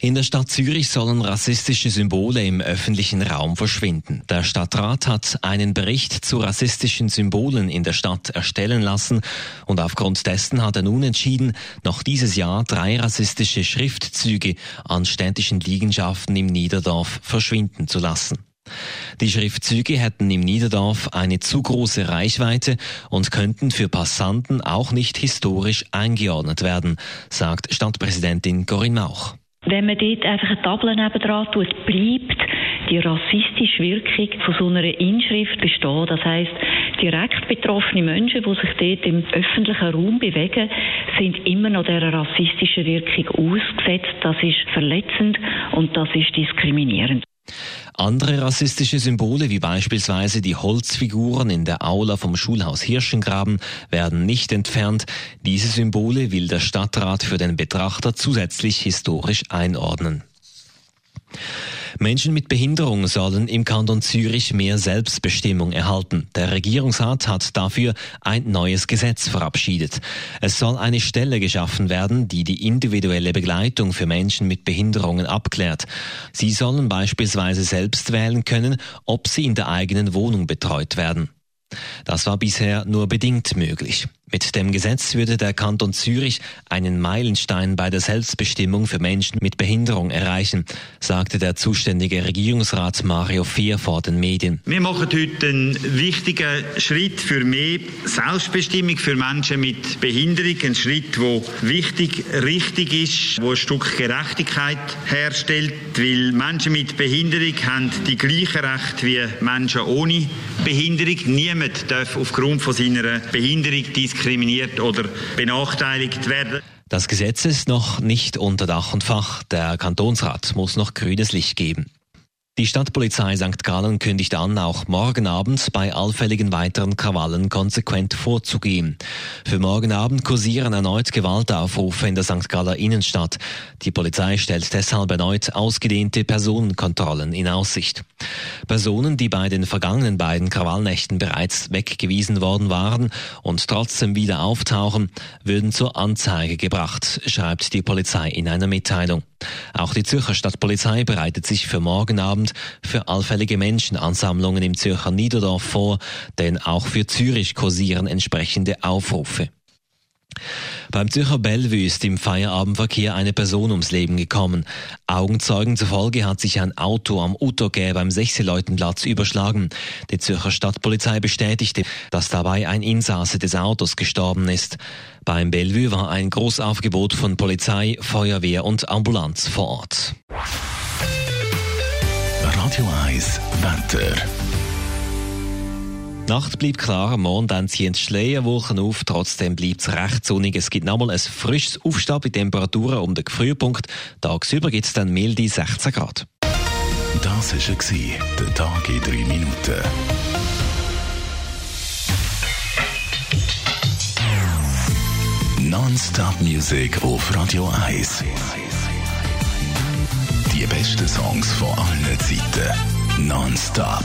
In der Stadt Zürich sollen rassistische Symbole im öffentlichen Raum verschwinden. Der Stadtrat hat einen Bericht zu rassistischen Symbolen in der Stadt erstellen lassen und aufgrund dessen hat er nun entschieden, noch dieses Jahr drei rassistische Schriftzüge an städtischen Liegenschaften im Niederdorf verschwinden zu lassen. Die Schriftzüge hätten im Niederdorf eine zu große Reichweite und könnten für Passanten auch nicht historisch eingeordnet werden, sagt Stadtpräsidentin Corinne Mauch. Wenn man dort einfach eine Tafel nebendran tut, bleibt die rassistische Wirkung von so einer Inschrift bestehen. Das heißt, direkt betroffene Menschen, die sich dort im öffentlichen Raum bewegen, sind immer noch dieser rassistischen Wirkung ausgesetzt. Das ist verletzend und das ist diskriminierend. Andere rassistische Symbole, wie beispielsweise die Holzfiguren in der Aula vom Schulhaus Hirschengraben, werden nicht entfernt. Diese Symbole will der Stadtrat für den Betrachter zusätzlich historisch einordnen. Menschen mit Behinderung sollen im Kanton Zürich mehr Selbstbestimmung erhalten. Der Regierungsrat hat dafür ein neues Gesetz verabschiedet. Es soll eine Stelle geschaffen werden, die die individuelle Begleitung für Menschen mit Behinderungen abklärt. Sie sollen beispielsweise selbst wählen können, ob sie in der eigenen Wohnung betreut werden. Das war bisher nur bedingt möglich. Mit dem Gesetz würde der Kanton Zürich einen Meilenstein bei der Selbstbestimmung für Menschen mit Behinderung erreichen, sagte der zuständige Regierungsrat Mario Fehr vor den Medien. Wir machen heute einen wichtigen Schritt für mehr Selbstbestimmung für Menschen mit Behinderung. Ein Schritt, der wichtig, richtig ist, wo ein Stück Gerechtigkeit herstellt, weil Menschen mit Behinderung haben die gleichen Rechte wie Menschen ohne Behinderung. Niemand darf aufgrund von seiner Behinderung diskriminiert diskriminiert oder benachteiligt werden. Das Gesetz ist noch nicht unter Dach und Fach. Der Kantonsrat muss noch grünes Licht geben. Die Stadtpolizei St. Gallen kündigt an, auch morgen Abend bei allfälligen weiteren Krawallen konsequent vorzugehen. Für morgen Abend kursieren erneut Gewaltaufrufe in der St. Galler Innenstadt. Die Polizei stellt deshalb erneut ausgedehnte Personenkontrollen in Aussicht. Personen, die bei den vergangenen beiden Krawallnächten bereits weggewiesen worden waren und trotzdem wieder auftauchen, würden zur Anzeige gebracht, schreibt die Polizei in einer Mitteilung. Auch die Zürcher Stadtpolizei bereitet sich für morgen Abend für allfällige Menschenansammlungen im Zürcher Niederdorf vor, denn auch für Zürich kursieren entsprechende Aufrufe. Beim Zürcher Bellevue ist im Feierabendverkehr eine Person ums Leben gekommen. Augenzeugen zufolge hat sich ein Auto am Uttergä beim Sechseleutenplatz überschlagen. Die Zürcher Stadtpolizei bestätigte, dass dabei ein Insasse des Autos gestorben ist. Beim Bellevue war ein Großaufgebot von Polizei, Feuerwehr und Ambulanz vor Ort. Radio 1 Wetter. Die Nacht bleibt klar, morgen dann ziehen die Schleierwochen auf, trotzdem bleibt es recht sonnig. Es gibt nochmal ein frisches Aufstieg bei Temperaturen um den Frühpunkt. Tagsüber gibt es dann milde 16 Grad. Das war der Tag in 3 Minuten. Non-Stop Music auf Radio 1. Die besten Songs von allen Zeiten. Non-Stop.